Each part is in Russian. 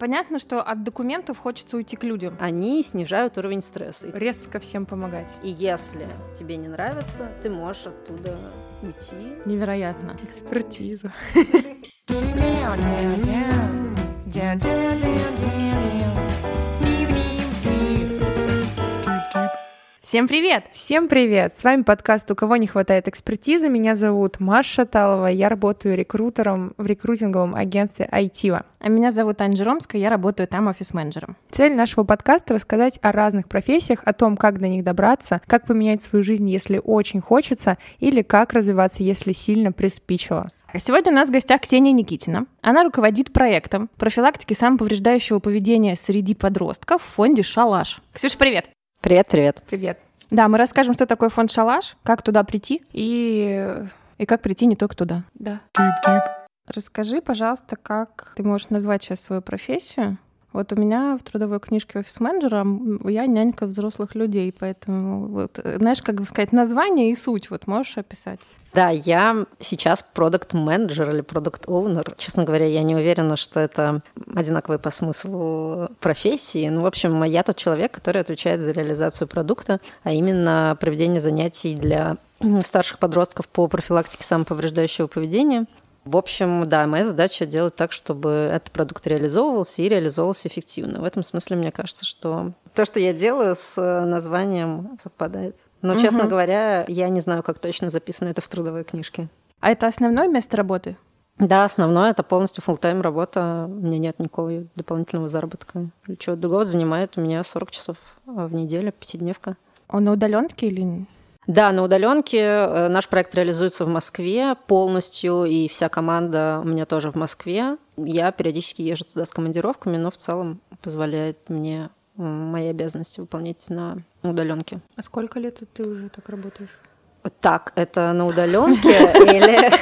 Понятно, что от документов хочется уйти к людям. Они снижают уровень стресса. Резко всем помогать. И если тебе не нравится, ты можешь оттуда уйти. Невероятно. Экспертиза. Всем привет! Всем привет! С вами подкаст «У кого не хватает экспертизы». Меня зовут Маша Талова, я работаю рекрутером в рекрутинговом агентстве Айтива. А меня зовут Аня Ромская, я работаю там офис-менеджером. Цель нашего подкаста — рассказать о разных профессиях, о том, как до них добраться, как поменять свою жизнь, если очень хочется, или как развиваться, если сильно приспичило. Сегодня у нас в гостях Ксения Никитина. Она руководит проектом профилактики самоповреждающего поведения среди подростков в фонде «Шалаш». Ксюша, привет! Привет, привет. Привет. Да, мы расскажем, что такое фонд «Шалаш», как туда прийти и, и как прийти не только туда. Да. Расскажи, пожалуйста, как ты можешь назвать сейчас свою профессию? Вот у меня в трудовой книжке офис-менеджера я нянька взрослых людей, поэтому вот, знаешь, как сказать, название и суть вот можешь описать? Да, я сейчас продукт менеджер или продукт оунер. Честно говоря, я не уверена, что это одинаковые по смыслу профессии. Ну, в общем, я тот человек, который отвечает за реализацию продукта, а именно проведение занятий для старших подростков по профилактике самоповреждающего поведения. В общем, да, моя задача делать так, чтобы этот продукт реализовывался и реализовывался эффективно. В этом смысле мне кажется, что то, что я делаю с э, названием, совпадает. Но, угу. честно говоря, я не знаю, как точно записано это в трудовой книжке. А это основное место работы? Да, основное это полностью full тайм работа. У меня нет никакого дополнительного заработка. Или чего-то другого занимает у меня 40 часов в неделю, пятидневка. Он на удаленке или да, на удаленке э, наш проект реализуется в Москве полностью, и вся команда у меня тоже в Москве. Я периодически езжу туда с командировками, но в целом позволяет мне мои обязанности выполнять на удаленке. А сколько лет ты уже так работаешь? Так, это на удаленке или,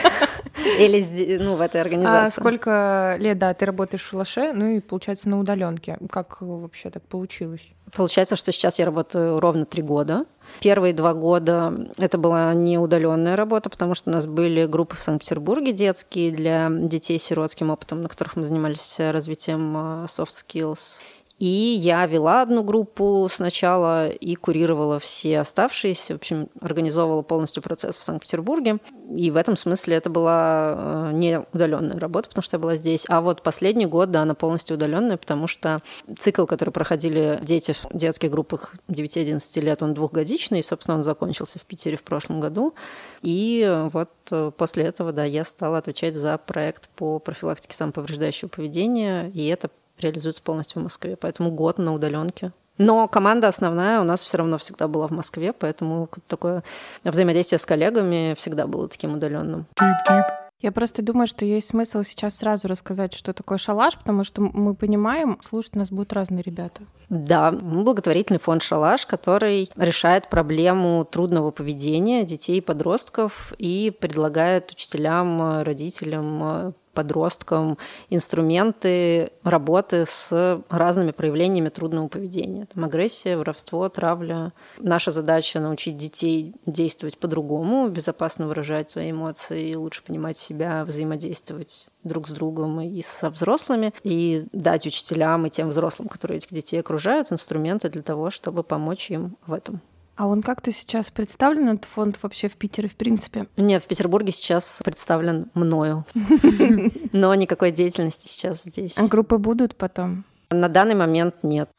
или ну, в этой организации? А сколько лет, да, ты работаешь в Лаше, ну и, получается, на удаленке. Как вообще так получилось? Получается, что сейчас я работаю ровно три года. Первые два года это была не удаленная работа, потому что у нас были группы в Санкт-Петербурге детские для детей с сиротским опытом, на которых мы занимались развитием а, soft skills. И я вела одну группу сначала и курировала все оставшиеся, в общем, организовывала полностью процесс в Санкт-Петербурге. И в этом смысле это была э, не удаленная работа, потому что я была здесь. А вот последний год, да, она полностью удаленная, потому что цикл, который проходили дети в детских группах 9-11 лет, он двухгодичный, и, собственно, он закончился в Питере в прошлом году. И вот э, после этого, да, я стала отвечать за проект по профилактике самоповреждающего поведения, и это реализуется полностью в Москве, поэтому год на удаленке. Но команда основная у нас все равно всегда была в Москве, поэтому такое взаимодействие с коллегами всегда было таким удаленным. Я просто думаю, что есть смысл сейчас сразу рассказать, что такое шалаш, потому что мы понимаем, слушать нас будут разные ребята. Да, благотворительный фонд «Шалаш», который решает проблему трудного поведения детей и подростков и предлагает учителям, родителям подросткам инструменты работы с разными проявлениями трудного поведения. Там агрессия, воровство, травля. Наша задача научить детей действовать по-другому, безопасно выражать свои эмоции, лучше понимать себя, взаимодействовать друг с другом и со взрослыми, и дать учителям и тем взрослым, которые этих детей окружают, инструменты для того, чтобы помочь им в этом. А он как-то сейчас представлен, этот фонд вообще в Питере, в принципе? Нет, в Петербурге сейчас представлен мною. Но никакой деятельности сейчас здесь. А группы будут потом? На данный момент нет.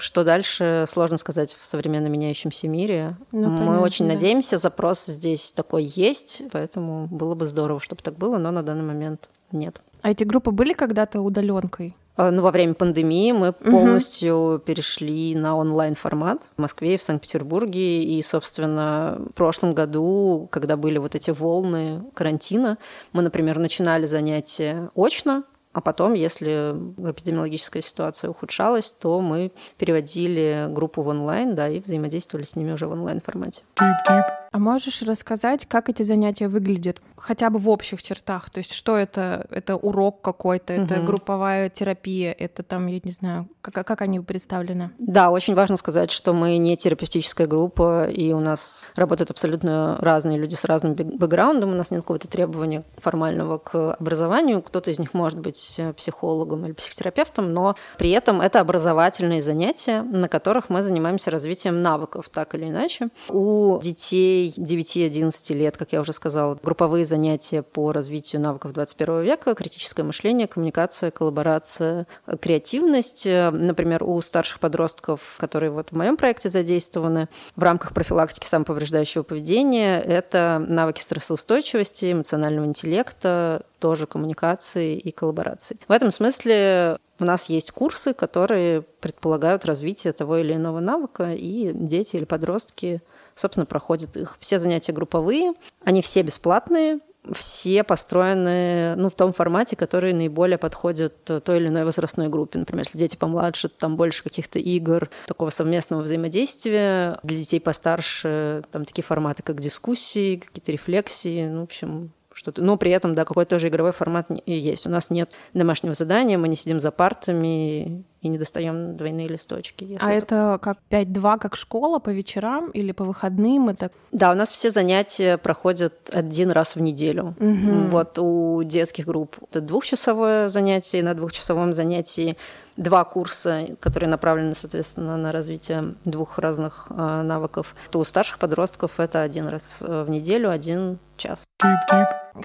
Что дальше, сложно сказать в современно меняющемся мире. Ну, Мы понятно, очень да. надеемся, запрос здесь такой есть, поэтому было бы здорово, чтобы так было, но на данный момент нет. А эти группы были когда-то удаленкой? А, ну, во время пандемии мы угу. полностью перешли на онлайн-формат в Москве и в Санкт-Петербурге. И, собственно, в прошлом году, когда были вот эти волны карантина, мы, например, начинали занятия очно, а потом, если эпидемиологическая ситуация ухудшалась, то мы переводили группу в онлайн, да, и взаимодействовали с ними уже в онлайн-формате. Deep, deep. А можешь рассказать, как эти занятия выглядят, хотя бы в общих чертах? То есть что это? Это урок какой-то, угу. это групповая терапия, это там, я не знаю, как, как они представлены? Да, очень важно сказать, что мы не терапевтическая группа, и у нас работают абсолютно разные люди с разным бэкграундом, у нас нет какого-то требования формального к образованию, кто-то из них может быть психологом или психотерапевтом, но при этом это образовательные занятия, на которых мы занимаемся развитием навыков, так или иначе. У детей 9-11 лет, как я уже сказала, групповые занятия по развитию навыков 21 века, критическое мышление, коммуникация, коллаборация, креативность. Например, у старших подростков, которые вот в моем проекте задействованы в рамках профилактики самоповреждающего поведения, это навыки стрессоустойчивости, эмоционального интеллекта, тоже коммуникации и коллаборации. В этом смысле у нас есть курсы, которые предполагают развитие того или иного навыка, и дети или подростки, собственно, проходят их. Все занятия групповые, они все бесплатные, все построены ну, в том формате, который наиболее подходит той или иной возрастной группе. Например, если дети помладше, там больше каких-то игр, такого совместного взаимодействия. Для детей постарше там такие форматы, как дискуссии, какие-то рефлексии. Ну, в общем, что-то. Но при этом, да, какой-то тоже игровой формат есть. У нас нет домашнего задания, мы не сидим за партами и не достаем двойные листочки. А это... это как 5-2, как школа по вечерам или по выходным? Это... Да, у нас все занятия проходят один раз в неделю. Угу. Вот у детских групп это двухчасовое занятие, на двухчасовом занятии два курса, которые направлены, соответственно, на развитие двух разных э, навыков. То у старших подростков это один раз э, в неделю, один час.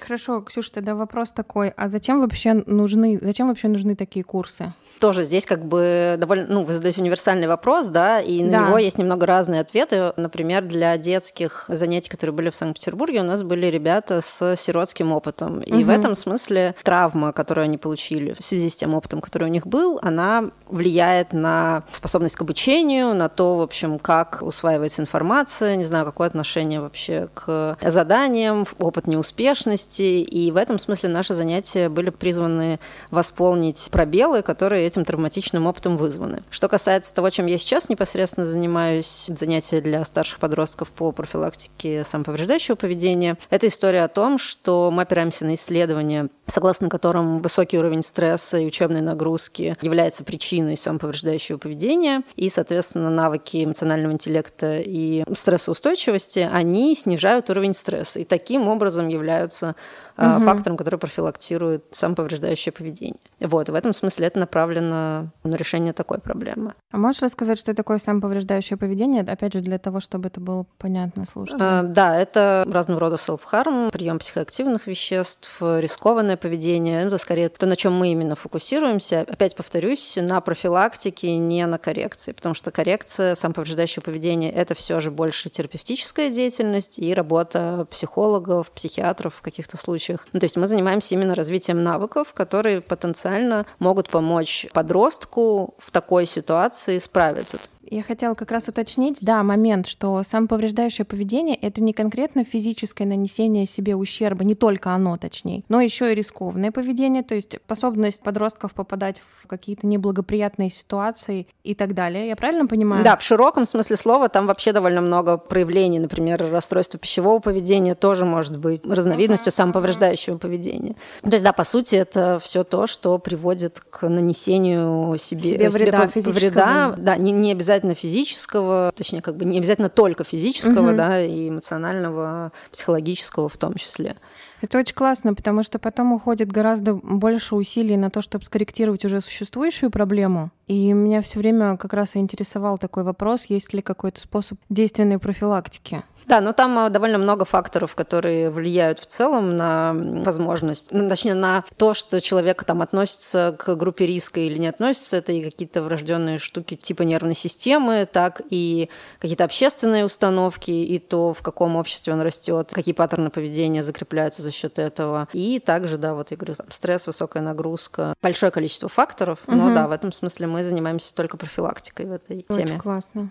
Хорошо, Ксюша, тогда вопрос такой: а зачем вообще нужны, зачем вообще нужны такие курсы? Тоже здесь как бы довольно, ну, вы задаете универсальный вопрос, да, и на да. него есть немного разные ответы. Например, для детских занятий, которые были в Санкт-Петербурге, у нас были ребята с сиротским опытом. И угу. в этом смысле травма, которую они получили в связи с тем опытом, который у них был, она влияет на способность к обучению, на то, в общем, как усваивается информация, не знаю, какое отношение вообще к заданиям, опыт неуспешности. И в этом смысле наши занятия были призваны восполнить пробелы, которые этим травматичным опытом вызваны. Что касается того, чем я сейчас непосредственно занимаюсь, занятия для старших подростков по профилактике самоповреждающего поведения, это история о том, что мы опираемся на исследования, согласно которым высокий уровень стресса и учебной нагрузки является причиной самоповреждающего поведения, и, соответственно, навыки эмоционального интеллекта и стрессоустойчивости, они снижают уровень стресса и таким образом являются угу. фактором, который профилактирует самоповреждающее поведение. Вот, в этом смысле это направлено на решение такой проблемы. А можешь рассказать, что такое самоповреждающее поведение, опять же, для того, чтобы это было понятно слушателям? А, да, это разного рода self-harm, прием психоактивных веществ, рискованное поведение. Это скорее то, на чем мы именно фокусируемся. Опять повторюсь, на профилактике, не на коррекции, потому что коррекция самоповреждающего поведения – это все же больше терапевтическая деятельность и работа психологов, психиатров в каких-то случаях случаях. Ну, то есть мы занимаемся именно развитием навыков, которые потенциально могут помочь подростку в такой ситуации справиться. Я хотела как раз уточнить, да, момент, что самоповреждающее поведение — это не конкретно физическое нанесение себе ущерба, не только оно, точнее, но еще и рискованное поведение, то есть способность подростков попадать в какие-то неблагоприятные ситуации и так далее. Я правильно понимаю? Да, в широком смысле слова там вообще довольно много проявлений. Например, расстройство пищевого поведения тоже может быть разновидностью uh-huh. самоповреждающего поведения. То есть, да, по сути, это все то, что приводит к нанесению себе, себе вреда, себе вреда да, не, не обязательно обязательно физического, точнее, как бы не обязательно только физического, угу. да, и эмоционального, психологического в том числе. Это очень классно, потому что потом уходит гораздо больше усилий на то, чтобы скорректировать уже существующую проблему. И меня все время как раз и интересовал такой вопрос, есть ли какой-то способ действенной профилактики. Да, но там а, довольно много факторов, которые влияют в целом на возможность, точнее, на то, что человек там относится к группе риска или не относится. Это и какие-то врожденные штуки типа нервной системы, так и какие-то общественные установки, и то, в каком обществе он растет, какие паттерны поведения закрепляются за счет этого. И также, да, вот я говорю, там, стресс, высокая нагрузка, большое количество факторов. Угу. Но да, в этом смысле мы занимаемся только профилактикой в этой Очень теме. классно.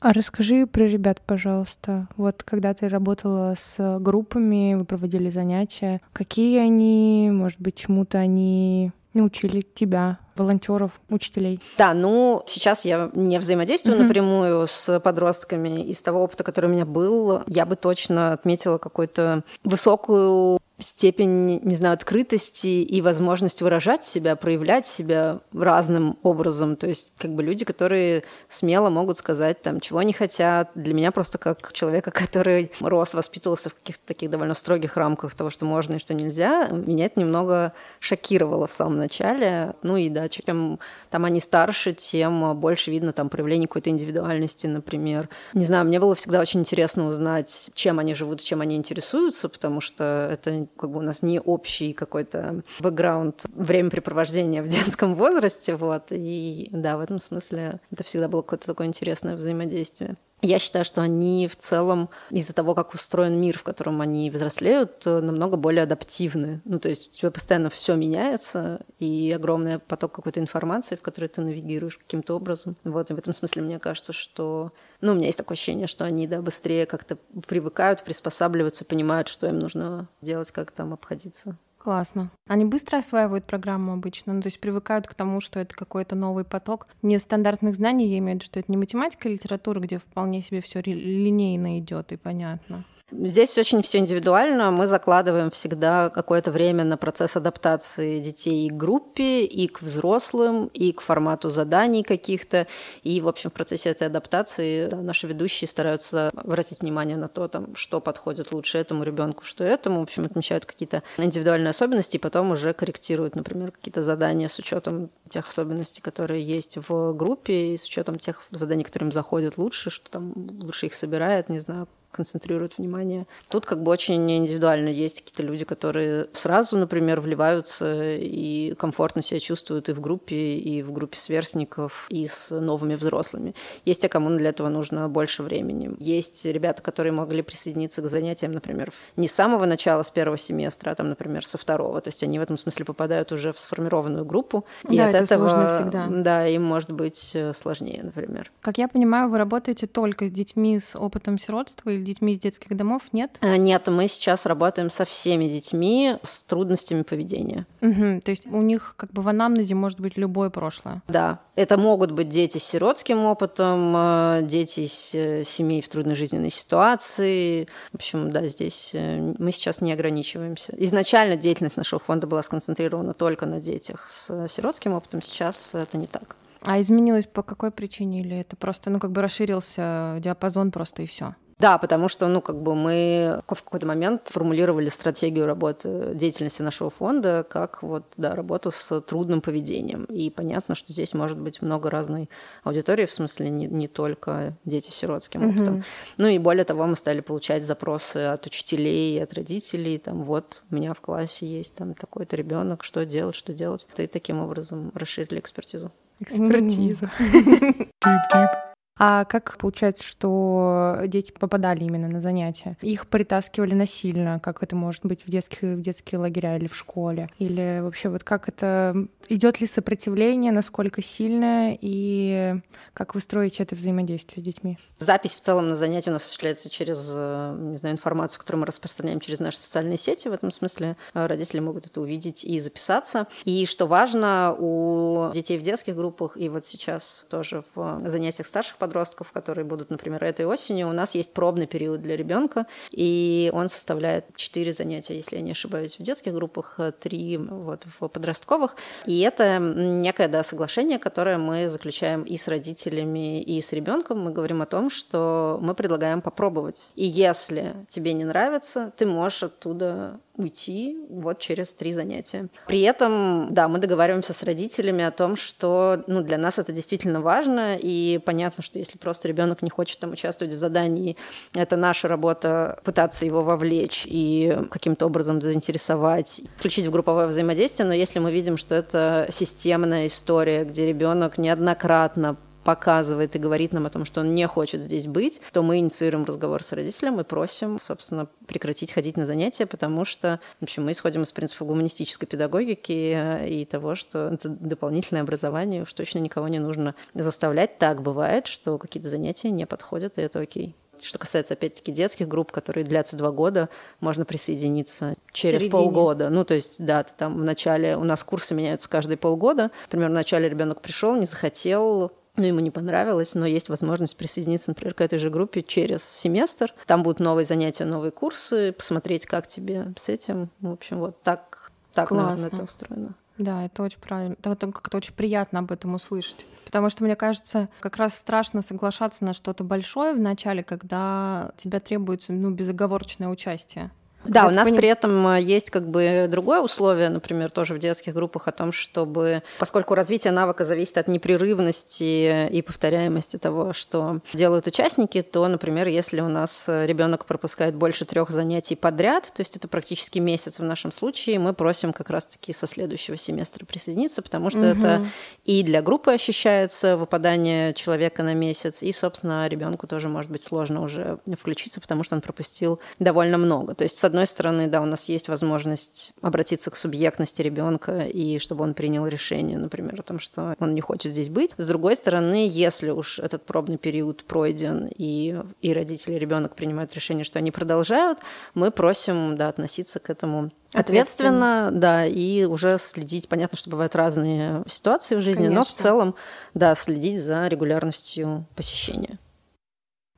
А расскажи про ребят, пожалуйста. Вот когда ты работала с группами, вы проводили занятия, какие они, может быть, чему-то они научили тебя, волонтеров, учителей? Да, ну сейчас я не взаимодействую mm-hmm. напрямую с подростками. Из того опыта, который у меня был, я бы точно отметила какую-то высокую степень, не знаю, открытости и возможность выражать себя, проявлять себя разным образом. То есть как бы люди, которые смело могут сказать там, чего они хотят. Для меня просто как человека, который рос, воспитывался в каких-то таких довольно строгих рамках того, что можно и что нельзя, меня это немного шокировало в самом начале. Ну и да, чем там они старше, тем больше видно там проявление какой-то индивидуальности, например. Не знаю, мне было всегда очень интересно узнать, чем они живут, чем они интересуются, потому что это как бы у нас не общий какой-то бэкграунд времяпрепровождения в детском возрасте, вот, и да, в этом смысле это всегда было какое-то такое интересное взаимодействие. Я считаю, что они в целом из-за того, как устроен мир, в котором они взрослеют, намного более адаптивны. Ну, то есть у тебя постоянно все меняется, и огромный поток какой-то информации, в которой ты навигируешь каким-то образом. Вот, и в этом смысле мне кажется, что... Ну, у меня есть такое ощущение, что они, да, быстрее как-то привыкают, приспосабливаются, понимают, что им нужно делать, как там обходиться. Классно. Они быстро осваивают программу обычно, ну, то есть привыкают к тому, что это какой-то новый поток нестандартных знаний, я имею в виду, что это не математика, а литература, где вполне себе все линейно идет и понятно. Здесь очень все индивидуально. Мы закладываем всегда какое-то время на процесс адаптации детей и к группе, и к взрослым, и к формату заданий каких-то. И, в общем, в процессе этой адаптации да, наши ведущие стараются обратить внимание на то, там, что подходит лучше этому ребенку, что этому. В общем, отмечают какие-то индивидуальные особенности, и потом уже корректируют, например, какие-то задания с учетом тех особенностей, которые есть в группе, и с учетом тех заданий, которые им заходят лучше, что там лучше их собирает, не знаю, концентрируют внимание. Тут как бы очень индивидуально. Есть какие-то люди, которые сразу, например, вливаются и комфортно себя чувствуют и в группе, и в группе сверстников, и с новыми взрослыми. Есть те, кому для этого нужно больше времени. Есть ребята, которые могли присоединиться к занятиям, например, не с самого начала, с первого семестра, а там, например, со второго. То есть они в этом смысле попадают уже в сформированную группу. И да, от это этого, сложно всегда. Да, им может быть э, сложнее, например. Как я понимаю, вы работаете только с детьми с опытом сиротства детьми из детских домов, нет? А, нет, мы сейчас работаем со всеми детьми с трудностями поведения. Угу, то есть у них как бы в анамнезе может быть любое прошлое. Да, это могут быть дети с сиротским опытом, а, дети из э, семей в трудной жизненной ситуации. В общем, да, здесь э, мы сейчас не ограничиваемся. Изначально деятельность нашего фонда была сконцентрирована только на детях с сиротским опытом, сейчас это не так. А изменилось по какой причине? Или это просто, ну, как бы расширился диапазон просто и все? Да, потому что, ну, как бы мы в какой-то момент формулировали стратегию работы деятельности нашего фонда как вот, да, работу с трудным поведением. И понятно, что здесь может быть много разной аудитории, в смысле не, не только дети с сиротским mm-hmm. опытом. Ну и более того, мы стали получать запросы от учителей, от родителей, там, вот, у меня в классе есть там такой-то ребенок, что делать, что делать. И таким образом расширили экспертизу. Экспертизу. А как получается, что дети попадали именно на занятия? Их притаскивали насильно, как это может быть в детских в детские лагеря или в школе? Или вообще вот как это идет ли сопротивление, насколько сильное и как вы строите это взаимодействие с детьми? Запись в целом на занятия у нас осуществляется через, э, не знаю, информацию, которую мы распространяем через наши социальные сети. В этом смысле э, родители могут это увидеть и записаться. И что важно, у детей в детских группах и вот сейчас тоже в занятиях старших подростков, которые будут, например, этой осенью, у нас есть пробный период для ребенка, и он составляет 4 занятия, если я не ошибаюсь, в детских группах, 3 вот, в подростковых. И это некое да, соглашение, которое мы заключаем и с родителями, и с ребенком. Мы говорим о том, что мы предлагаем попробовать. И если тебе не нравится, ты можешь оттуда уйти вот через три занятия. При этом, да, мы договариваемся с родителями о том, что ну, для нас это действительно важно, и понятно, что если просто ребенок не хочет там участвовать в задании, это наша работа пытаться его вовлечь и каким-то образом заинтересовать, включить в групповое взаимодействие, но если мы видим, что это системная история, где ребенок неоднократно показывает и говорит нам о том, что он не хочет здесь быть, то мы инициируем разговор с родителем и просим, собственно, прекратить ходить на занятия, потому что, в общем, мы исходим из принципов гуманистической педагогики и того, что это дополнительное образование, уж точно никого не нужно заставлять. Так бывает, что какие-то занятия не подходят, и это окей. Что касается, опять-таки, детских групп, которые длятся два года, можно присоединиться через полгода. Ну, то есть, да, ты там в начале... У нас курсы меняются каждые полгода. Например, в начале ребенок пришел, не захотел, ну, ему не понравилось, но есть возможность присоединиться, например, к этой же группе через семестр. Там будут новые занятия, новые курсы, посмотреть, как тебе с этим. В общем, вот так, так наверное, это устроено. Да, это очень правильно. Это как-то очень приятно об этом услышать. Потому что, мне кажется, как раз страшно соглашаться на что-то большое в начале, когда тебя требуется ну, безоговорочное участие. Да, у нас поним... при этом э, есть как бы другое условие, например, тоже в детских группах о том, чтобы, поскольку развитие навыка зависит от непрерывности и повторяемости того, что делают участники, то, например, если у нас ребенок пропускает больше трех занятий подряд, то есть это практически месяц в нашем случае, мы просим как раз-таки со следующего семестра присоединиться, потому что угу. это и для группы ощущается выпадание человека на месяц, и, собственно, ребенку тоже может быть сложно уже включиться, потому что он пропустил довольно много. То есть, с одной стороны, да, у нас есть возможность обратиться к субъектности ребенка и чтобы он принял решение, например, о том, что он не хочет здесь быть. С другой стороны, если уж этот пробный период пройден и, и родители, и ребенок принимают решение, что они продолжают, мы просим да, относиться к этому ответственно, да, и уже следить. Понятно, что бывают разные ситуации в жизни, Конечно. но в целом, да, следить за регулярностью посещения.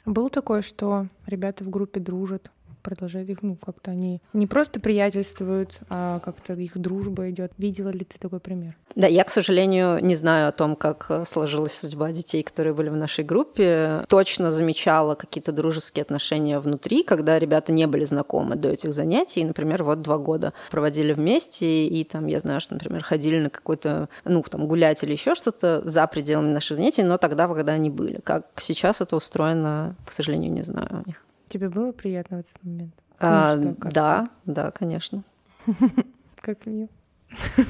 Было такое, что ребята в группе дружат, продолжает их, ну, как-то они не просто приятельствуют, а как-то их дружба идет. Видела ли ты такой пример? Да, я, к сожалению, не знаю о том, как э, сложилась судьба детей, которые были в нашей группе. Точно замечала какие-то дружеские отношения внутри, когда ребята не были знакомы до этих занятий. Например, вот два года проводили вместе, и там, я знаю, что, например, ходили на какой-то, ну, там, гулять или еще что-то за пределами наших занятий, но тогда, когда они были. Как сейчас это устроено, к сожалению, не знаю у них. Тебе было приятно в этот момент? А, ну, что, да, да, конечно. Как мне.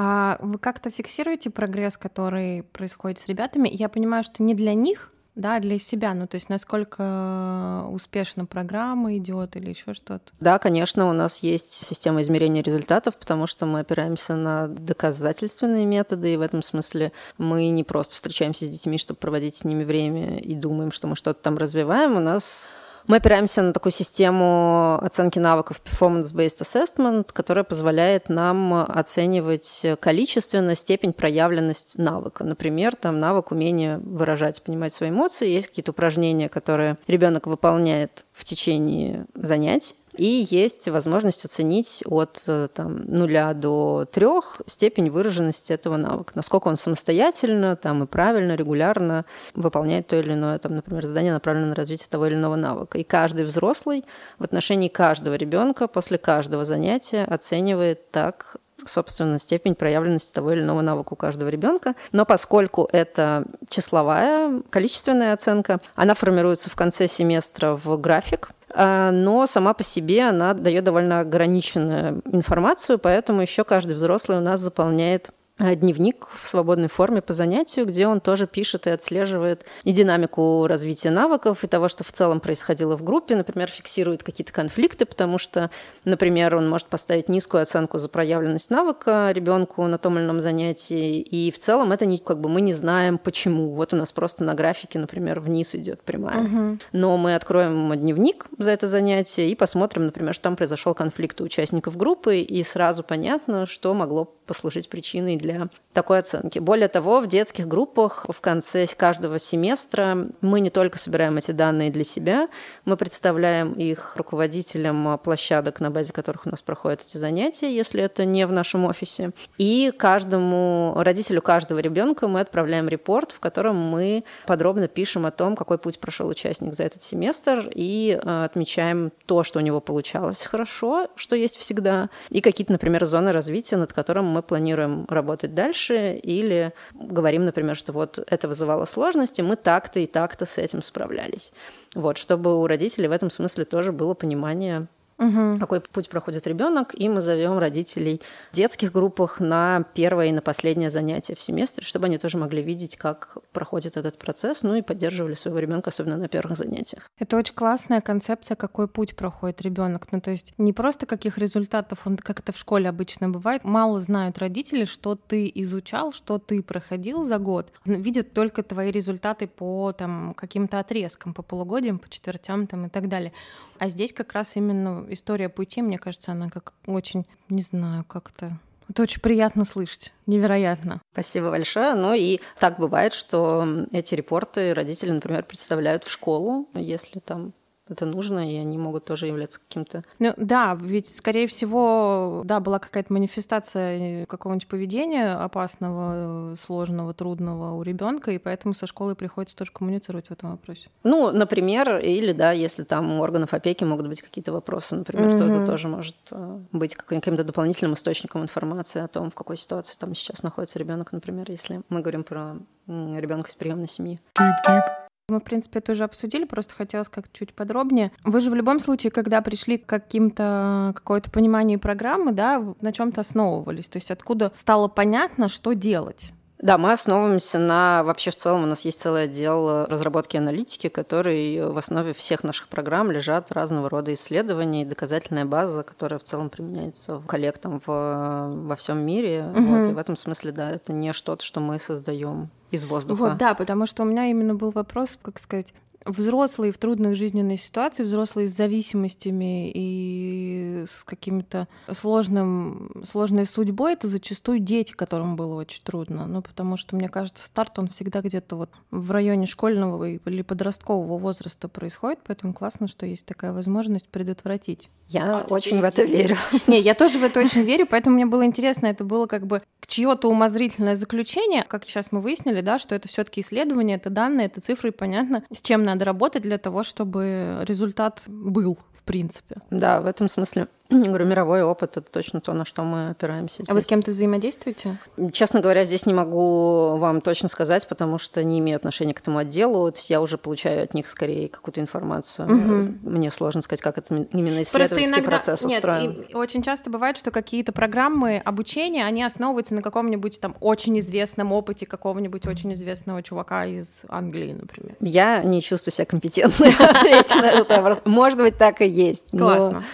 А вы как-то фиксируете прогресс, который происходит с ребятами? Я понимаю, что не для них, да, а для себя, ну то есть насколько успешно программа идет или еще что-то? Да, конечно, у нас есть система измерения результатов, потому что мы опираемся на доказательственные методы, и в этом смысле мы не просто встречаемся с детьми, чтобы проводить с ними время и думаем, что мы что-то там развиваем. У нас мы опираемся на такую систему оценки навыков Performance-Based Assessment, которая позволяет нам оценивать количественно степень проявленность навыка. Например, там навык умения выражать, понимать свои эмоции. Есть какие-то упражнения, которые ребенок выполняет в течение занятий, и есть возможность оценить от э, там, нуля до трех степень выраженности этого навыка. Насколько он самостоятельно там, и правильно, регулярно выполняет то или иное, там, например, задание направленное на развитие того или иного навыка. И каждый взрослый в отношении каждого ребенка после каждого занятия оценивает так собственно, степень проявленности того или иного навыка у каждого ребенка. Но поскольку это числовая, количественная оценка, она формируется в конце семестра в график, но сама по себе она дает довольно ограниченную информацию, поэтому еще каждый взрослый у нас заполняет дневник в свободной форме по занятию, где он тоже пишет и отслеживает и динамику развития навыков, и того, что в целом происходило в группе. Например, фиксирует какие-то конфликты, потому что, например, он может поставить низкую оценку за проявленность навыка ребенку на том или ином занятии, и в целом это не, как бы мы не знаем, почему. Вот у нас просто на графике, например, вниз идет прямая. Угу. Но мы откроем дневник за это занятие и посмотрим, например, что там произошел конфликт у участников группы, и сразу понятно, что могло послужить причиной для такой оценки. Более того, в детских группах в конце каждого семестра мы не только собираем эти данные для себя, мы представляем их руководителям площадок, на базе которых у нас проходят эти занятия, если это не в нашем офисе. И каждому родителю каждого ребенка мы отправляем репорт, в котором мы подробно пишем о том, какой путь прошел участник за этот семестр, и э, отмечаем то, что у него получалось хорошо, что есть всегда, и какие-то, например, зоны развития, над которым мы мы планируем работать дальше, или говорим, например, что вот это вызывало сложности, мы так-то и так-то с этим справлялись. Вот, чтобы у родителей в этом смысле тоже было понимание угу. какой путь проходит ребенок, и мы зовем родителей в детских группах на первое и на последнее занятие в семестре, чтобы они тоже могли видеть, как проходит этот процесс, ну и поддерживали своего ребенка, особенно на первых занятиях. Это очень классная концепция, какой путь проходит ребенок. Ну, то есть не просто каких результатов он, как это в школе обычно бывает, мало знают родители, что ты изучал, что ты проходил за год. Видят только твои результаты по там каким-то отрезкам, по полугодиям, по четвертям там и так далее. А здесь как раз именно история пути, мне кажется, она как очень, не знаю, как-то это очень приятно слышать, невероятно. Спасибо большое. Ну и так бывает, что эти репорты родители, например, представляют в школу, если там это нужно, и они могут тоже являться каким-то... Ну да, ведь, скорее всего, да, была какая-то манифестация какого-нибудь поведения опасного, сложного, трудного у ребенка, и поэтому со школой приходится тоже коммуницировать в этом вопросе. Ну, например, или да, если там у органов опеки могут быть какие-то вопросы, например, mm-hmm. то это тоже может э, быть каким-то дополнительным источником информации о том, в какой ситуации там сейчас находится ребенок, например, если мы говорим про ребенка из приемной семьи. Тип-тип. Мы, в принципе, тоже обсудили, просто хотелось как чуть подробнее. Вы же в любом случае, когда пришли к каким-то какое-то понимание программы, да, на чем-то основывались. То есть откуда стало понятно, что делать? Да, мы основываемся на... Вообще в целом у нас есть целый отдел разработки аналитики, который в основе всех наших программ лежат разного рода исследования и доказательная база, которая в целом применяется коллектам в, во всем мире. Угу. Вот, и в этом смысле, да, это не что-то, что мы создаем из воздуха. Вот, да, потому что у меня именно был вопрос, как сказать, взрослые в трудных жизненных ситуациях, взрослые с зависимостями и с какими-то сложным, сложной судьбой, это зачастую дети, которым было очень трудно. Ну, потому что, мне кажется, старт, он всегда где-то вот в районе школьного или подросткового возраста происходит, поэтому классно, что есть такая возможность предотвратить. Я а, очень в это верю. Не, я тоже в это очень верю, поэтому мне было интересно, это было как бы чье-то умозрительное заключение, как сейчас мы выяснили, да, что это все таки исследование, это данные, это цифры, и понятно, с чем надо работать для того, чтобы результат был принципе. Да, в этом смысле, говорю, мировой опыт — это точно то, на что мы опираемся здесь. А вы с кем-то взаимодействуете? Честно говоря, здесь не могу вам точно сказать, потому что не имею отношения к этому отделу. То есть я уже получаю от них скорее какую-то информацию. Угу. Мне сложно сказать, как это именно исследовательский иногда... процесс Нет, устроен. И очень часто бывает, что какие-то программы обучения, они основываются на каком-нибудь там очень известном опыте какого-нибудь очень известного чувака из Англии, например. Я не чувствую себя компетентной ответить на этот вопрос. Может быть, так и есть. Классно.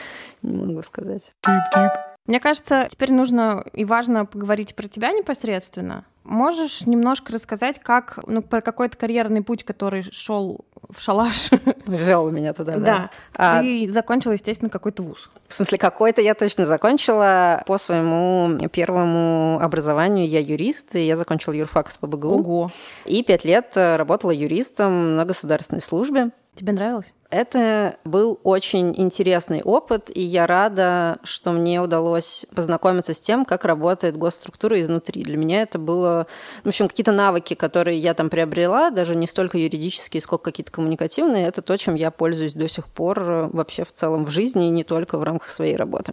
Не могу сказать. Мне кажется, теперь нужно и важно поговорить про тебя непосредственно. Можешь немножко рассказать, как, ну, про какой-то карьерный путь, который шел в шалаш? Вел меня туда, да. Да. А... Ты закончила, естественно, какой-то вуз. В смысле, какой-то я точно закончила. По своему первому образованию я юрист, и я закончила юрфак с ПБГУ. Ого. И пять лет работала юристом на государственной службе. Тебе нравилось? Это был очень интересный опыт, и я рада, что мне удалось познакомиться с тем, как работает госструктура изнутри. Для меня это было, в общем, какие-то навыки, которые я там приобрела, даже не столько юридические, сколько какие-то коммуникативные, это то, чем я пользуюсь до сих пор э, вообще в целом в жизни, и не только в рамках своей работы.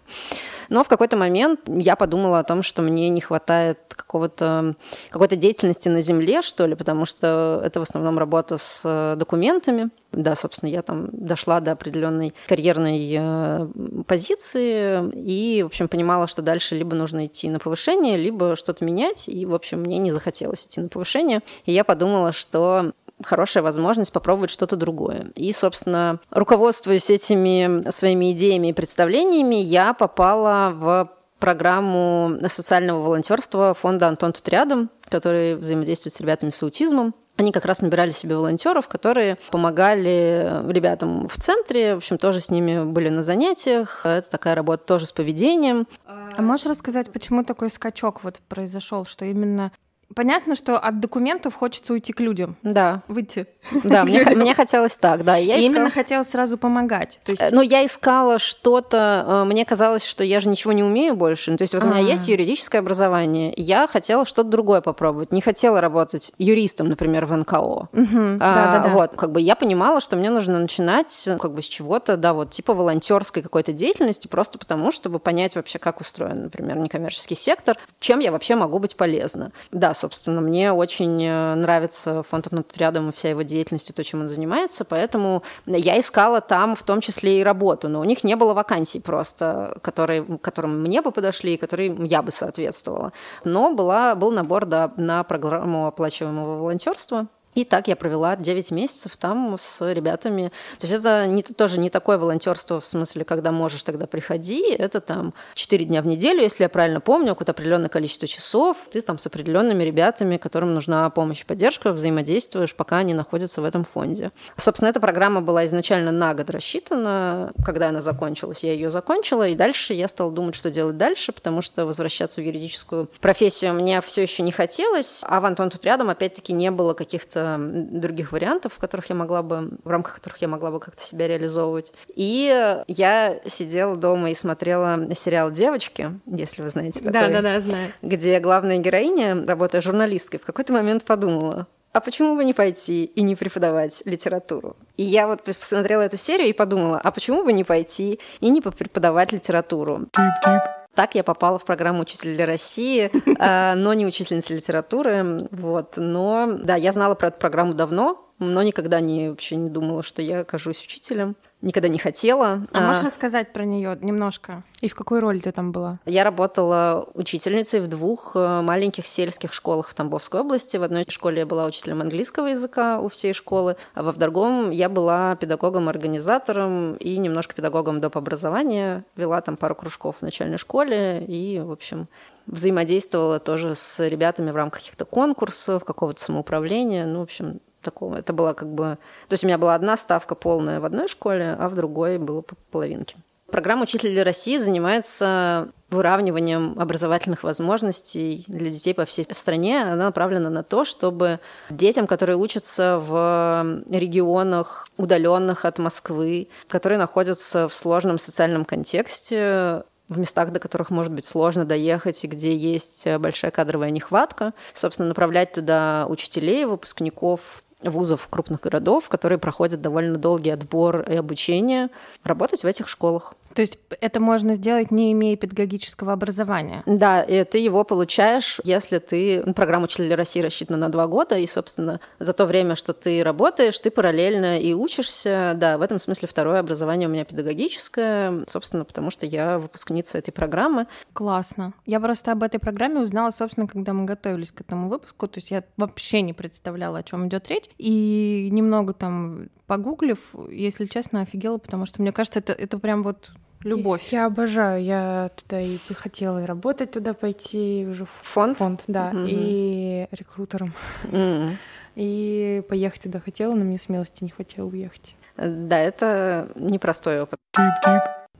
Но в какой-то момент я подумала о том, что мне не хватает какого-то, какой-то деятельности на земле, что ли, потому что это в основном работа с э, документами. Да, собственно, я там дошла до определенной карьерной э, позиции и, в общем, понимала, что дальше либо нужно идти на повышение, либо что-то менять. И, в общем, мне не захотелось идти на повышение. И я подумала, что хорошая возможность попробовать что-то другое. И, собственно, руководствуясь этими своими идеями и представлениями, я попала в программу социального волонтерства фонда «Антон тут рядом», который взаимодействует с ребятами с аутизмом. Они как раз набирали себе волонтеров, которые помогали ребятам в центре, в общем, тоже с ними были на занятиях. Это такая работа тоже с поведением. А можешь рассказать, почему такой скачок вот произошел, что именно Понятно, что от документов хочется уйти к людям. Да. Выйти. Да, мне, мне хотелось так, да. Я искала... Именно хотелось сразу помогать. То есть... Ну, я искала что-то, э, мне казалось, что я же ничего не умею больше. Ну, то есть вот у меня есть юридическое образование, я хотела что-то другое попробовать. Не хотела работать юристом, например, в НКО. Угу. А, да, да, да. Вот, как бы я понимала, что мне нужно начинать как бы с чего-то, да, вот типа волонтерской какой-то деятельности, просто потому, чтобы понять вообще, как устроен, например, некоммерческий сектор, чем я вообще могу быть полезна. Да, собственно, мне очень э, нравится фонд рядом и вся его деятельность и то, чем он занимается, поэтому я искала там в том числе и работу, но у них не было вакансий просто, которые, которым мне бы подошли и которым я бы соответствовала. Но была, был набор да, на программу оплачиваемого волонтерства, и так я провела 9 месяцев там с ребятами. То есть это не, тоже не такое волонтерство в смысле, когда можешь, тогда приходи. Это там 4 дня в неделю, если я правильно помню, какое-то определенное количество часов. Ты там с определенными ребятами, которым нужна помощь поддержка, взаимодействуешь, пока они находятся в этом фонде. Собственно, эта программа была изначально на год рассчитана. Когда она закончилась, я ее закончила, и дальше я стала думать, что делать дальше, потому что возвращаться в юридическую профессию мне все еще не хотелось, а в Антон тут рядом опять-таки не было каких-то других вариантов, в которых я могла бы, в рамках которых я могла бы как-то себя реализовывать. И я сидела дома и смотрела сериал «Девочки», если вы знаете такой. Да, да, да, знаю. Где главная героиня, работая журналисткой, в какой-то момент подумала, а почему бы не пойти и не преподавать литературу? И я вот посмотрела эту серию и подумала, а почему бы не пойти и не преподавать литературу? Тип-тип. Так я попала в программу «Учитель для России», а, но не учительница литературы. Вот. Но да, я знала про эту программу давно, но никогда не, вообще не думала, что я окажусь учителем никогда не хотела. А, а можно сказать про нее немножко? И в какой роли ты там была? Я работала учительницей в двух э, маленьких сельских школах в Тамбовской области. В одной школе я была учителем английского языка у всей школы, а во другом я была педагогом-организатором и немножко педагогом доп. образования. Вела там пару кружков в начальной школе и, в общем, взаимодействовала тоже с ребятами в рамках каких-то конкурсов, какого-то самоуправления. Ну, в общем, такого. Это была как бы... То есть у меня была одна ставка полная в одной школе, а в другой было по половинке. Программа «Учитель России» занимается выравниванием образовательных возможностей для детей по всей стране. Она направлена на то, чтобы детям, которые учатся в регионах, удаленных от Москвы, которые находятся в сложном социальном контексте, в местах, до которых может быть сложно доехать и где есть большая кадровая нехватка. Собственно, направлять туда учителей, выпускников вузов крупных городов, которые проходят довольно долгий отбор и обучение, работать в этих школах. То есть это можно сделать, не имея педагогического образования? Да, и ты его получаешь, если ты... Ну, программа «Учитель России» рассчитана на два года, и, собственно, за то время, что ты работаешь, ты параллельно и учишься. Да, в этом смысле второе образование у меня педагогическое, собственно, потому что я выпускница этой программы. Классно. Я просто об этой программе узнала, собственно, когда мы готовились к этому выпуску. То есть я вообще не представляла, о чем идет речь. И немного там погуглив, если честно, офигела, потому что мне кажется, это, это прям вот любовь. Я, я обожаю. Я туда и хотела и работать туда пойти уже в фонд, фонд да, mm-hmm. и рекрутером. Mm-hmm. И поехать туда хотела, но мне смелости не хватило уехать. Да, это непростой опыт.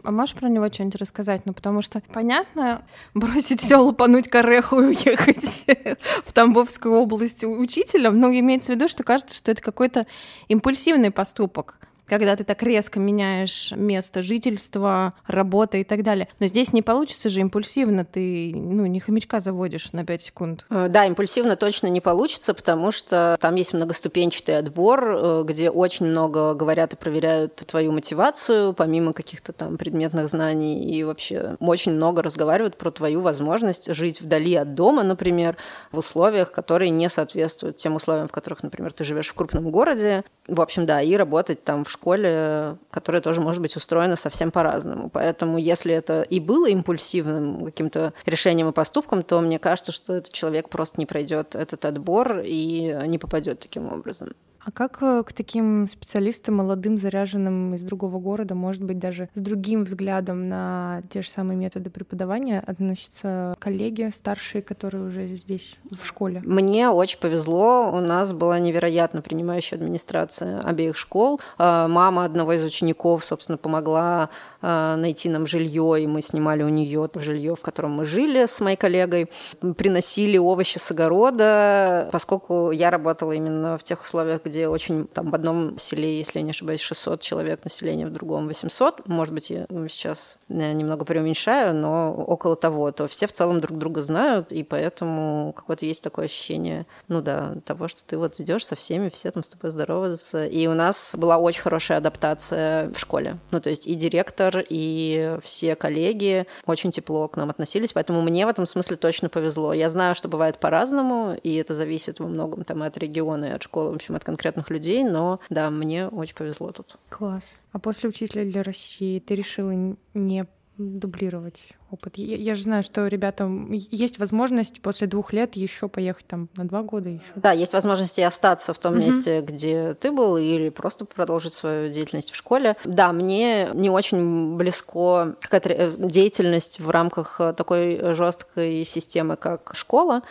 А можешь про него что-нибудь рассказать? Ну, потому что, понятно, бросить все, лупануть кореху и уехать в Тамбовскую область учителем, но имеется в виду, что кажется, что это какой-то импульсивный поступок когда ты так резко меняешь место жительства, работы и так далее. Но здесь не получится же импульсивно, ты ну, не хомячка заводишь на 5 секунд. Э, да, импульсивно точно не получится, потому что там есть многоступенчатый отбор, э, где очень много говорят и проверяют твою мотивацию, помимо каких-то там предметных знаний, и вообще очень много разговаривают про твою возможность жить вдали от дома, например, в условиях, которые не соответствуют тем условиям, в которых, например, ты живешь в крупном городе. В общем, да, и работать там в школе школе, которая тоже может быть устроена совсем по-разному. Поэтому если это и было импульсивным каким-то решением и поступком, то мне кажется, что этот человек просто не пройдет этот отбор и не попадет таким образом. А как э, к таким специалистам, молодым, заряженным из другого города, может быть, даже с другим взглядом на те же самые методы преподавания относятся коллеги старшие, которые уже здесь в школе? Мне очень повезло. У нас была невероятно принимающая администрация обеих школ. А, мама одного из учеников, собственно, помогла а, найти нам жилье, и мы снимали у нее жилье, в котором мы жили с моей коллегой. Приносили овощи с огорода, поскольку я работала именно в тех условиях, очень там в одном селе, если я не ошибаюсь, 600 человек населения, в другом 800, может быть, я сейчас немного преуменьшаю, но около того, то все в целом друг друга знают, и поэтому какое-то есть такое ощущение, ну да, того, что ты вот идешь со всеми, все там с тобой здороваются. И у нас была очень хорошая адаптация в школе. Ну, то есть и директор, и все коллеги очень тепло к нам относились, поэтому мне в этом смысле точно повезло. Я знаю, что бывает по-разному, и это зависит во многом там от региона и от школы, в общем, от конкретных людей, но да, мне очень повезло тут. Класс. А после учителя для России ты решила не дублировать опыт. Я, я же знаю, что ребятам есть возможность после двух лет еще поехать там на два года еще. Да, есть возможность и остаться в том угу. месте, где ты был, или просто продолжить свою деятельность в школе. Да, мне не очень близко какая-то э, деятельность в рамках такой жесткой системы, как школа.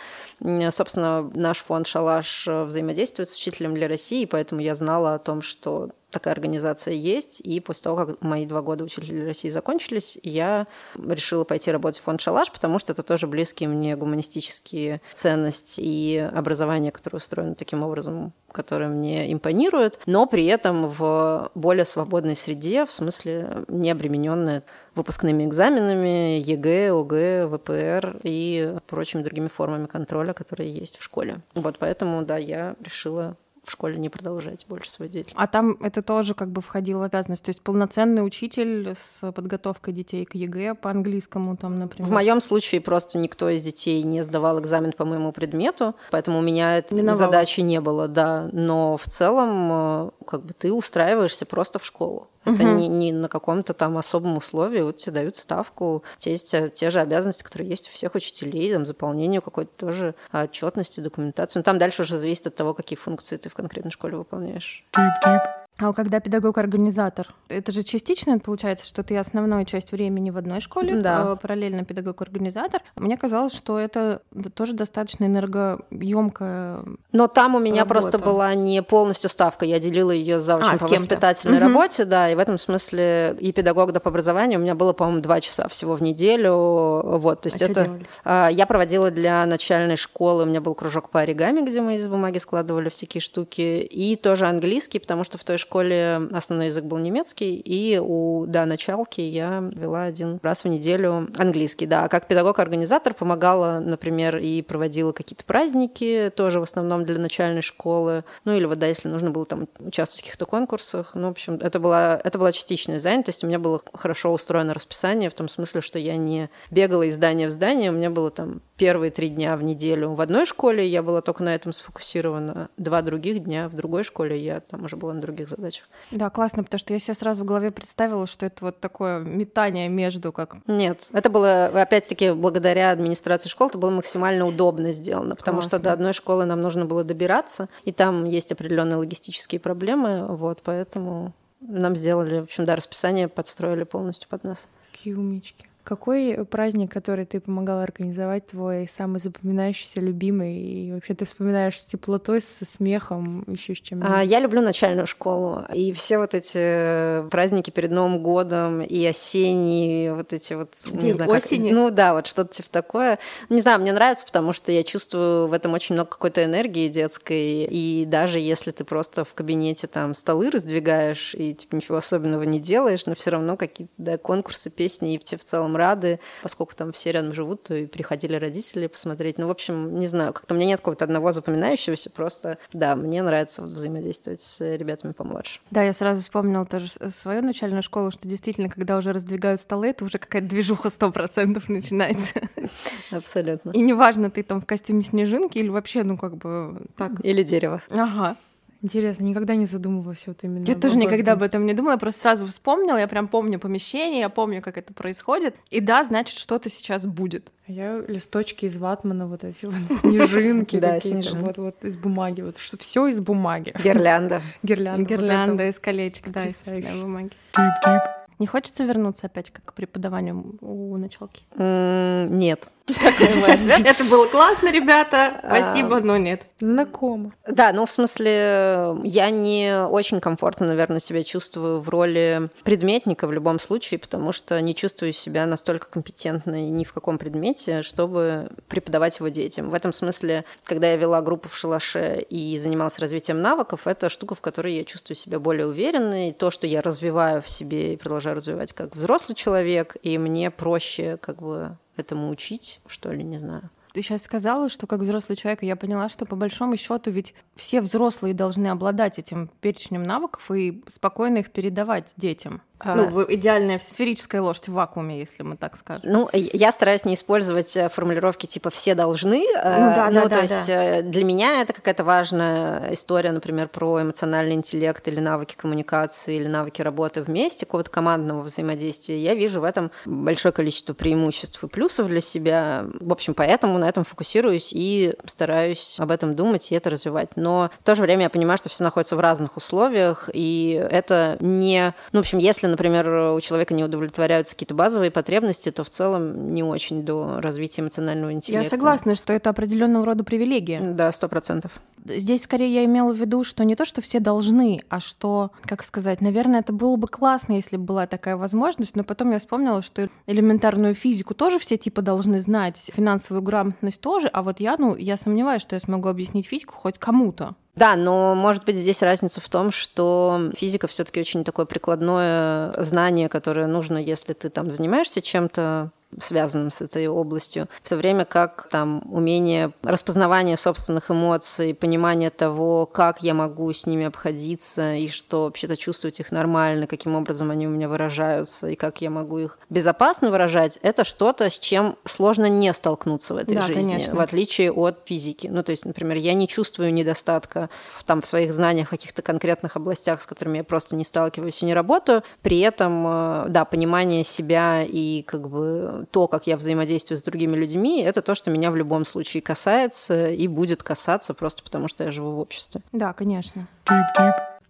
Собственно, наш фонд «Шалаш» взаимодействует с учителем для России, поэтому я знала о том, что такая организация есть. И после того, как мои два года учителя для России закончились, я решила пойти работать в фонд «Шалаш», потому что это тоже близкие мне гуманистические ценности и образование, которое устроено таким образом, которое мне импонирует, но при этом в более свободной среде, в смысле не обремененная выпускными экзаменами, ЕГЭ, ОГЭ, ВПР и прочими другими формами контроля, которые есть в школе. Вот поэтому, да, я решила в школе не продолжать больше свою деятельность. А там это тоже как бы входило в обязанность, то есть полноценный учитель с подготовкой детей к ЕГЭ по английскому там, например? В моем случае просто никто из детей не сдавал экзамен по моему предмету, поэтому у меня этой Миновало. задачи не было, да. Но в целом э, как бы ты устраиваешься просто в школу. Это угу. не, не на каком-то там особом условии. Вот тебе дают ставку, у тебя есть э, те же обязанности, которые есть у всех учителей, там, заполнению какой-то тоже отчетности, документации. Но там дальше уже зависит от того, какие функции ты в конкретной школе выполняешь. Тип-тип. А когда педагог-организатор, это же частично получается, что ты основную часть времени в одной школе, да. параллельно педагог-организатор. Мне казалось, что это тоже достаточно энергоемкая. Но там у меня работа. просто была не полностью ставка, я делила ее за а, по воспитательной угу. работе, да, и в этом смысле и педагог да по образованию у меня было, по-моему, два часа всего в неделю, вот, то есть а это а, я проводила для начальной школы, у меня был кружок по оригами, где мы из бумаги складывали всякие штуки, и тоже английский, потому что в той школе основной язык был немецкий, и у, да, началки я вела один раз в неделю английский, да. А как педагог-организатор помогала, например, и проводила какие-то праздники, тоже в основном для начальной школы, ну или вот, да, если нужно было там участвовать в каких-то конкурсах, ну, в общем, это была, это была частичная занятость, у меня было хорошо устроено расписание в том смысле, что я не бегала из здания в здание, у меня было там первые три дня в неделю в одной школе, я была только на этом сфокусирована, два других дня в другой школе, я там уже была на других задачах. Да, классно, потому что я себе сразу в голове представила, что это вот такое метание между как... Нет, это было, опять-таки, благодаря администрации школ, это было максимально удобно сделано, потому классно. что до одной школы нам нужно было добираться, и там есть определенные логистические проблемы, вот, поэтому нам сделали, в общем, да, расписание подстроили полностью под нас. Какие умнички. Какой праздник, который ты помогала организовать, твой самый запоминающийся, любимый, и вообще ты вспоминаешь с теплотой, со смехом, еще с чем? А, я люблю начальную школу, и все вот эти праздники перед Новым годом, и осенние, вот эти вот... День не знаю, осени? Как, ну да, вот что-то типа такое. Не знаю, мне нравится, потому что я чувствую в этом очень много какой-то энергии детской, и даже если ты просто в кабинете там столы раздвигаешь и типа ничего особенного не делаешь, но все равно какие-то да, конкурсы, песни, и все в целом рады, поскольку там все рядом живут, то и приходили родители посмотреть. Ну, в общем, не знаю, как-то у меня нет какого-то одного запоминающегося, просто, да, мне нравится взаимодействовать с ребятами помладше. Да, я сразу вспомнила тоже свою начальную школу, что действительно, когда уже раздвигают столы, это уже какая-то движуха сто процентов начинается. Абсолютно. И неважно, ты там в костюме снежинки или вообще, ну, как бы так. Или дерево. Ага. Интересно, никогда не задумывалась вот именно. Я тоже никогда об этом не думала, я просто сразу вспомнила, я прям помню помещение, я помню, как это происходит. И да, значит, что-то сейчас будет. А я листочки из ватмана, вот эти вот снежинки. Да, снежинки. Вот, вот из бумаги, вот что все из бумаги. Гирлянда. Гирлянда. Гирлянда из колечек, да, из бумаги. Не хочется вернуться опять к преподаванию у началки? Нет. Это было классно, ребята. Спасибо, но нет. Знакомо. Да, ну в смысле, я не очень комфортно, наверное, себя чувствую в роли предметника в любом случае, потому что не чувствую себя настолько компетентной ни в каком предмете, чтобы преподавать его детям. В этом смысле, когда я вела группу в шалаше и занималась развитием навыков, это штука, в которой я чувствую себя более уверенной. То, что я развиваю в себе и продолжаю развивать как взрослый человек, и мне проще как бы этому учить, что ли, не знаю. Ты сейчас сказала, что как взрослый человек, я поняла, что по большому счету ведь все взрослые должны обладать этим перечнем навыков и спокойно их передавать детям. А... Ну, идеальная сферическая лошадь в вакууме, если мы так скажем. Ну, я стараюсь не использовать э, формулировки типа «все должны». Э, ну, да, ну, да, то да, есть да. Э, для меня это какая-то важная история, например, про эмоциональный интеллект или навыки коммуникации, или навыки работы вместе, какого-то командного взаимодействия. Я вижу в этом большое количество преимуществ и плюсов для себя. В общем, поэтому на этом фокусируюсь и стараюсь об этом думать и это развивать. Но в то же время я понимаю, что все находятся в разных условиях, и это не... Ну, в общем, если например, у человека не удовлетворяются какие-то базовые потребности, то в целом не очень до развития эмоционального интеллекта. Я согласна, что это определенного рода привилегия. Да, сто процентов. Здесь скорее я имела в виду, что не то, что все должны, а что, как сказать, наверное, это было бы классно, если бы была такая возможность, но потом я вспомнила, что элементарную физику тоже все типа должны знать, финансовую грамотность тоже, а вот я, ну, я сомневаюсь, что я смогу объяснить физику хоть кому-то. Да, но может быть здесь разница в том, что физика все-таки очень такое прикладное знание, которое нужно, если ты там занимаешься чем-то связанным с этой областью, в то время как там умение распознавания собственных эмоций, понимание того, как я могу с ними обходиться и что вообще-то чувствовать их нормально, каким образом они у меня выражаются и как я могу их безопасно выражать, это что-то, с чем сложно не столкнуться в этой да, жизни, конечно. в отличие от физики. Ну, то есть, например, я не чувствую недостатка в, там, в своих знаниях в каких-то конкретных областях, с которыми я просто не сталкиваюсь и не работаю. При этом, э, да, понимание себя и как бы то, как я взаимодействую с другими людьми, это то, что меня в любом случае касается и будет касаться просто потому, что я живу в обществе. Да, конечно.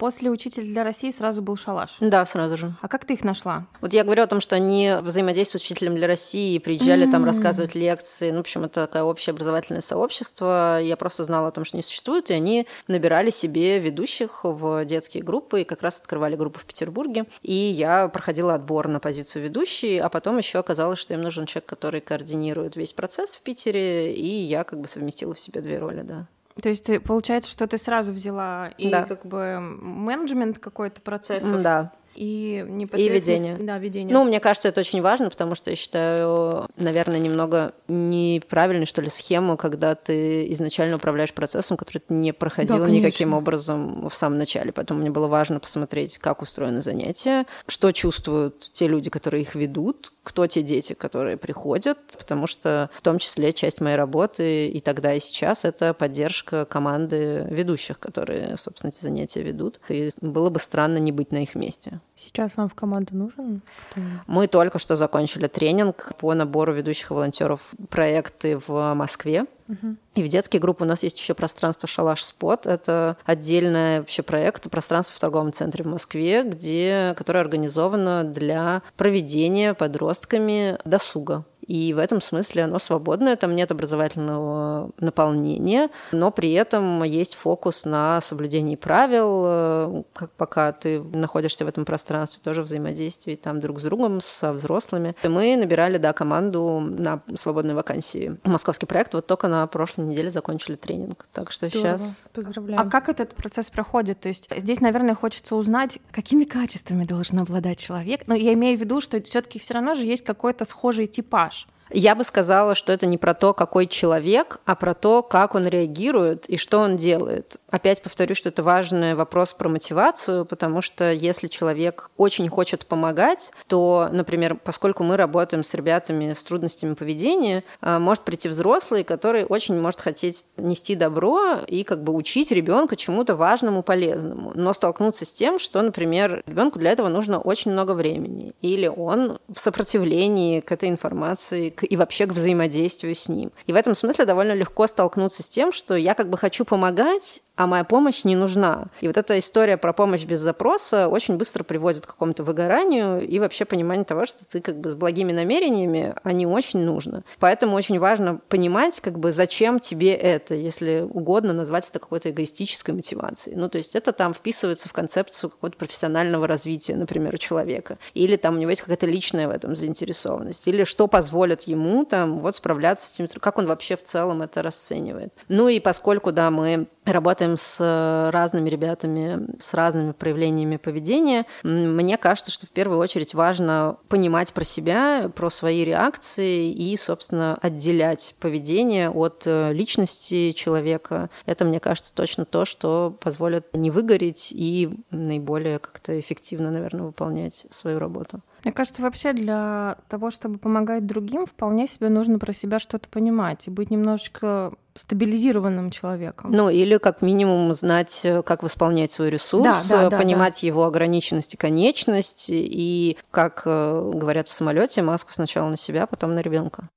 После «Учитель для России» сразу был «Шалаш». Да, сразу же. А как ты их нашла? Вот я говорю о том, что они взаимодействуют с «Учителем для России», приезжали mm-hmm. там рассказывать лекции. Ну, в общем, это такое общее образовательное сообщество. Я просто знала о том, что они существуют, и они набирали себе ведущих в детские группы, и как раз открывали группы в Петербурге. И я проходила отбор на позицию ведущей, а потом еще оказалось, что им нужен человек, который координирует весь процесс в Питере, и я как бы совместила в себе две роли, да. То есть ты, получается, что ты сразу взяла и да. как бы менеджмент какой-то процессов. Да и непосредственно... И ведение. Да, ведение. Ну, мне кажется, это очень важно, потому что я считаю, наверное, немного неправильной, что ли, схему, когда ты изначально управляешь процессом, который ты не проходила да, никаким образом в самом начале. Поэтому мне было важно посмотреть, как устроено занятие, что чувствуют те люди, которые их ведут, кто те дети, которые приходят, потому что в том числе часть моей работы и тогда, и сейчас это поддержка команды ведущих, которые, собственно, эти занятия ведут. И было бы странно не быть на их месте. Сейчас вам в команду нужен кто Мы только что закончили тренинг по набору ведущих волонтеров проекты в Москве. Угу. И в детские группы у нас есть еще пространство Шалаш Спот. Это отдельное вообще проект пространство в торговом центре в Москве, где, которое организовано для проведения подростками досуга. И в этом смысле оно свободное, там нет образовательного наполнения, но при этом есть фокус на соблюдении правил, как пока ты находишься в этом пространстве, тоже взаимодействии там друг с другом, со взрослыми. И мы набирали, да, команду на свободные вакансии. Московский проект вот только на прошлой неделе закончили тренинг, так что Здорово. сейчас... Поздравляю. А как этот процесс проходит? То есть здесь, наверное, хочется узнать, какими качествами должен обладать человек. Но я имею в виду, что все таки все равно же есть какой-то схожий типаж. Я бы сказала, что это не про то, какой человек, а про то, как он реагирует и что он делает. Опять повторю, что это важный вопрос про мотивацию, потому что если человек очень хочет помогать, то, например, поскольку мы работаем с ребятами с трудностями поведения, а, может прийти взрослый, который очень может хотеть нести добро и как бы учить ребенка чему-то важному, полезному, но столкнуться с тем, что, например, ребенку для этого нужно очень много времени, или он в сопротивлении к этой информации, и вообще к взаимодействию с ним. И в этом смысле довольно легко столкнуться с тем, что я как бы хочу помогать, а моя помощь не нужна. И вот эта история про помощь без запроса очень быстро приводит к какому-то выгоранию и вообще пониманию того, что ты как бы с благими намерениями, а не очень нужно. Поэтому очень важно понимать, как бы зачем тебе это, если угодно назвать это какой-то эгоистической мотивацией. Ну, то есть это там вписывается в концепцию какого-то профессионального развития, например, у человека. Или там у него есть какая-то личная в этом заинтересованность. Или что позволит ему там вот справляться с тем, как он вообще в целом это расценивает. Ну и поскольку, да, мы работаем с разными ребятами, с разными проявлениями поведения, мне кажется, что в первую очередь важно понимать про себя, про свои реакции и, собственно, отделять поведение от э, личности человека. Это, мне кажется, точно то, что позволит не выгореть и наиболее как-то эффективно, наверное, выполнять свою работу. Мне кажется, вообще для того, чтобы помогать другим, вполне себе нужно про себя что-то понимать и быть немножечко стабилизированным человеком. Ну, или как минимум знать, э, как восполнять свой ресурс, да, да, да, понимать да. его ограниченность и конечность, и, как э, говорят в самолете, маску сначала на себя, потом на ребенка.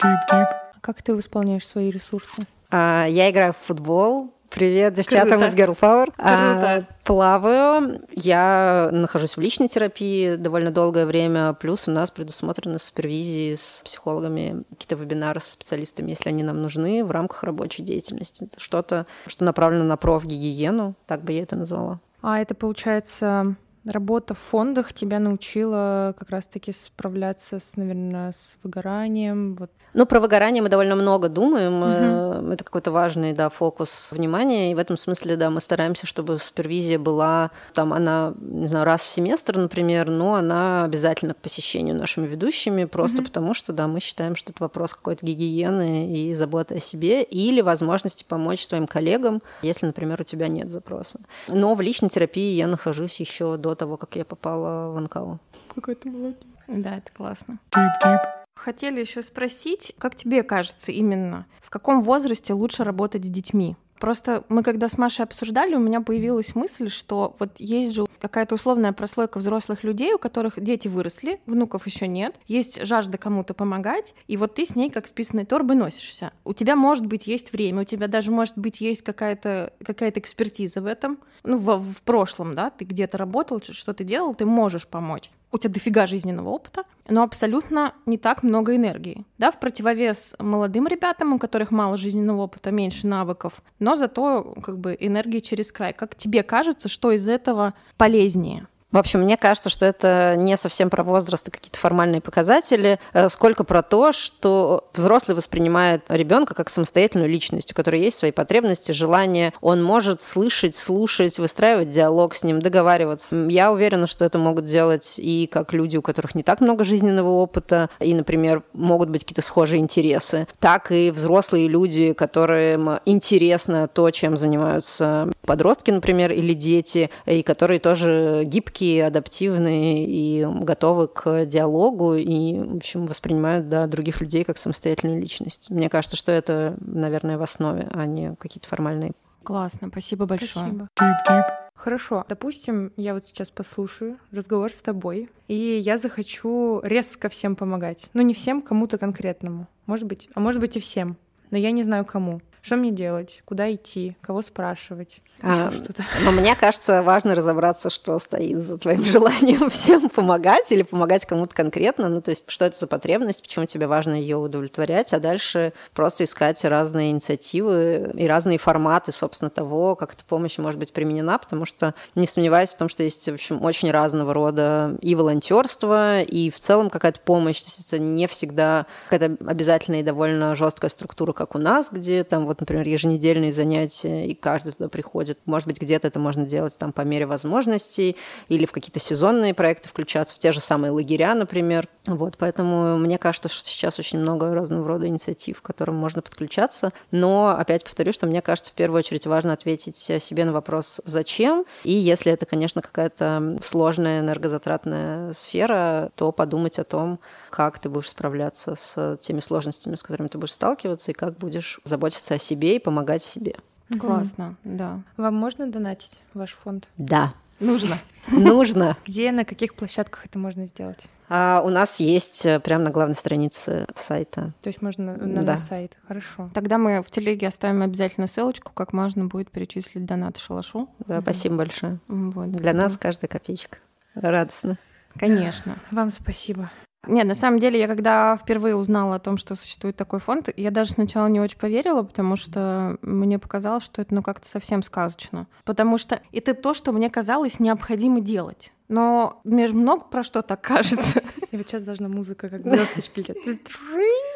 Как ты восполняешь свои ресурсы? А, я играю в футбол, Привет, девчатам Круто. из Girl Power. Круто. А, плаваю. Я нахожусь в личной терапии довольно долгое время. Плюс у нас предусмотрены супервизии с психологами, какие-то вебинары со специалистами, если они нам нужны, в рамках рабочей деятельности. Это что-то, что направлено на профгигиену, так бы я это назвала. А это, получается, Работа в фондах тебя научила как раз-таки справляться с, наверное, с выгоранием. Вот. Ну, про выгорание мы довольно много думаем. Угу. Это какой-то важный, да, фокус внимания. И в этом смысле, да, мы стараемся, чтобы супервизия была, там, она, не знаю, раз в семестр, например, но она обязательно к посещению нашими ведущими, просто угу. потому что, да, мы считаем, что это вопрос какой-то гигиены и заботы о себе или возможности помочь своим коллегам, если, например, у тебя нет запроса. Но в личной терапии я нахожусь еще до того, как я попала в НКО. Какой ты молодец. Да, это классно. Тип-тип. Хотели еще спросить, как тебе кажется именно, в каком возрасте лучше работать с детьми? Просто мы когда с Машей обсуждали, у меня появилась мысль, что вот есть же какая-то условная прослойка взрослых людей, у которых дети выросли, внуков еще нет, есть жажда кому-то помогать, и вот ты с ней как с писаной торбой носишься. У тебя, может быть, есть время, у тебя даже, может быть, есть какая-то какая экспертиза в этом, ну, в, в прошлом, да, ты где-то работал, что ты делал, ты можешь помочь у тебя дофига жизненного опыта, но абсолютно не так много энергии. Да, в противовес молодым ребятам, у которых мало жизненного опыта, меньше навыков, но зато как бы энергии через край. Как тебе кажется, что из этого полезнее? В общем, мне кажется, что это не совсем про возраст и какие-то формальные показатели, э, сколько про то, что взрослый воспринимает ребенка как самостоятельную личность, у которой есть свои потребности, желания. Он может слышать, слушать, выстраивать диалог с ним, договариваться. Я уверена, что это могут делать и как люди, у которых не так много жизненного опыта, и, например, могут быть какие-то схожие интересы, так и взрослые люди, которым интересно то, чем занимаются подростки, например, или дети, и которые тоже гибкие гибкие, адаптивные и готовы к диалогу и, в общем, воспринимают да, других людей как самостоятельную личность. Мне кажется, что это, наверное, в основе, а не какие-то формальные. Классно, спасибо большое. Спасибо. Хорошо, допустим, я вот сейчас послушаю разговор с тобой, и я захочу резко всем помогать. Ну, не всем, кому-то конкретному. Может быть, а может быть и всем. Но я не знаю кому. Что мне делать? Куда идти? Кого спрашивать? А, что-то. Но мне кажется, важно разобраться, что стоит за твоим желанием всем помогать или помогать кому-то конкретно. Ну, то есть, что это за потребность, почему тебе важно ее удовлетворять, а дальше просто искать разные инициативы и разные форматы, собственно, того, как эта помощь может быть применена, потому что не сомневаюсь в том, что есть, в общем, очень разного рода и волонтерство, и в целом какая-то помощь. То есть это не всегда какая-то обязательная и довольно жесткая структура, как у нас, где там вот вот, например, еженедельные занятия, и каждый туда приходит. Может быть, где-то это можно делать там по мере возможностей, или в какие-то сезонные проекты включаться, в те же самые лагеря, например. Вот, поэтому мне кажется, что сейчас очень много разного рода инициатив, к которым можно подключаться. Но, опять повторю, что мне кажется, в первую очередь важно ответить себе на вопрос «зачем?». И если это, конечно, какая-то сложная энергозатратная сфера, то подумать о том, как ты будешь справляться с теми сложностями, с которыми ты будешь сталкиваться, и как будешь заботиться о себе и помогать себе. Классно, да. Вам можно донатить ваш фонд? Да. Нужно. Нужно. Где, на каких площадках это можно сделать? А у нас есть э, прямо на главной странице сайта. То есть можно на Да. наш сайт. Хорошо. Тогда мы в телеге оставим обязательно ссылочку, как можно будет перечислить донат шалашу. Да, спасибо большое. Вот. Для нас каждая копеечка. Радостно. Конечно. Вам спасибо. Нет, на самом деле, я когда впервые узнала о том, что существует такой фонд, я даже сначала не очень поверила, потому что мне показалось, что это ну как-то совсем сказочно. Потому что это то, что мне казалось необходимо делать. Но мне же много про что так кажется. И вот сейчас должна музыка, как звездочки летят.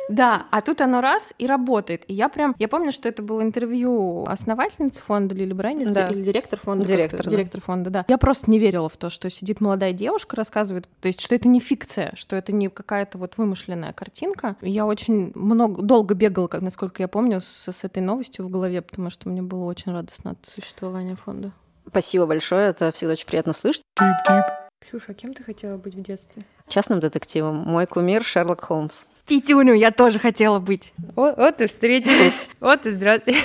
Да, а тут оно раз и работает. И я прям, я помню, что это было интервью основательницы фонда Лили Брендис Да. или директор фонда. Директор, да. директор фонда, да. Я просто не верила в то, что сидит молодая девушка, рассказывает, то есть, что это не фикция, что это не какая-то вот вымышленная картинка. И Я очень много, долго бегала, как, насколько я помню, с, с этой новостью в голове, потому что мне было очень радостно от существования фонда. Спасибо большое, это всегда очень приятно слышать. Ксюша, а кем ты хотела быть в детстве? Частным детективом. Мой кумир Шерлок Холмс. Пятюню я тоже хотела быть. Вот, вот и встретились. Вот и здравствуйте.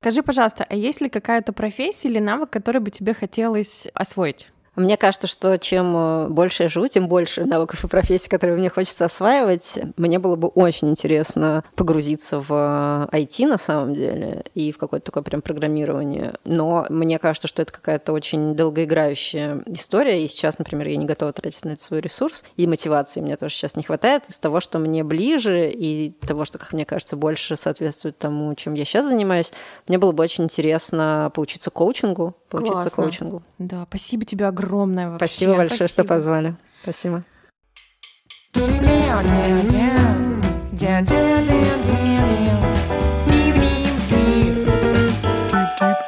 Скажи, пожалуйста, а есть ли какая-то профессия или навык, который бы тебе хотелось освоить? Мне кажется, что чем э, больше я живу, тем больше навыков и профессий, которые мне хочется осваивать. Мне было бы очень интересно погрузиться в IT на самом деле и в какое-то такое прям программирование. Но мне кажется, что это какая-то очень долгоиграющая история. И сейчас, например, я не готова тратить на это свой ресурс. И мотивации мне тоже сейчас не хватает из того, что мне ближе и того, что, как мне кажется, больше соответствует тому, чем я сейчас занимаюсь. Мне было бы очень интересно поучиться коучингу. Поучиться Классно. коучингу. Да, спасибо тебе огромное огромное вообще. Спасибо большое, Спасибо. что позвали. Спасибо. Tip, tip.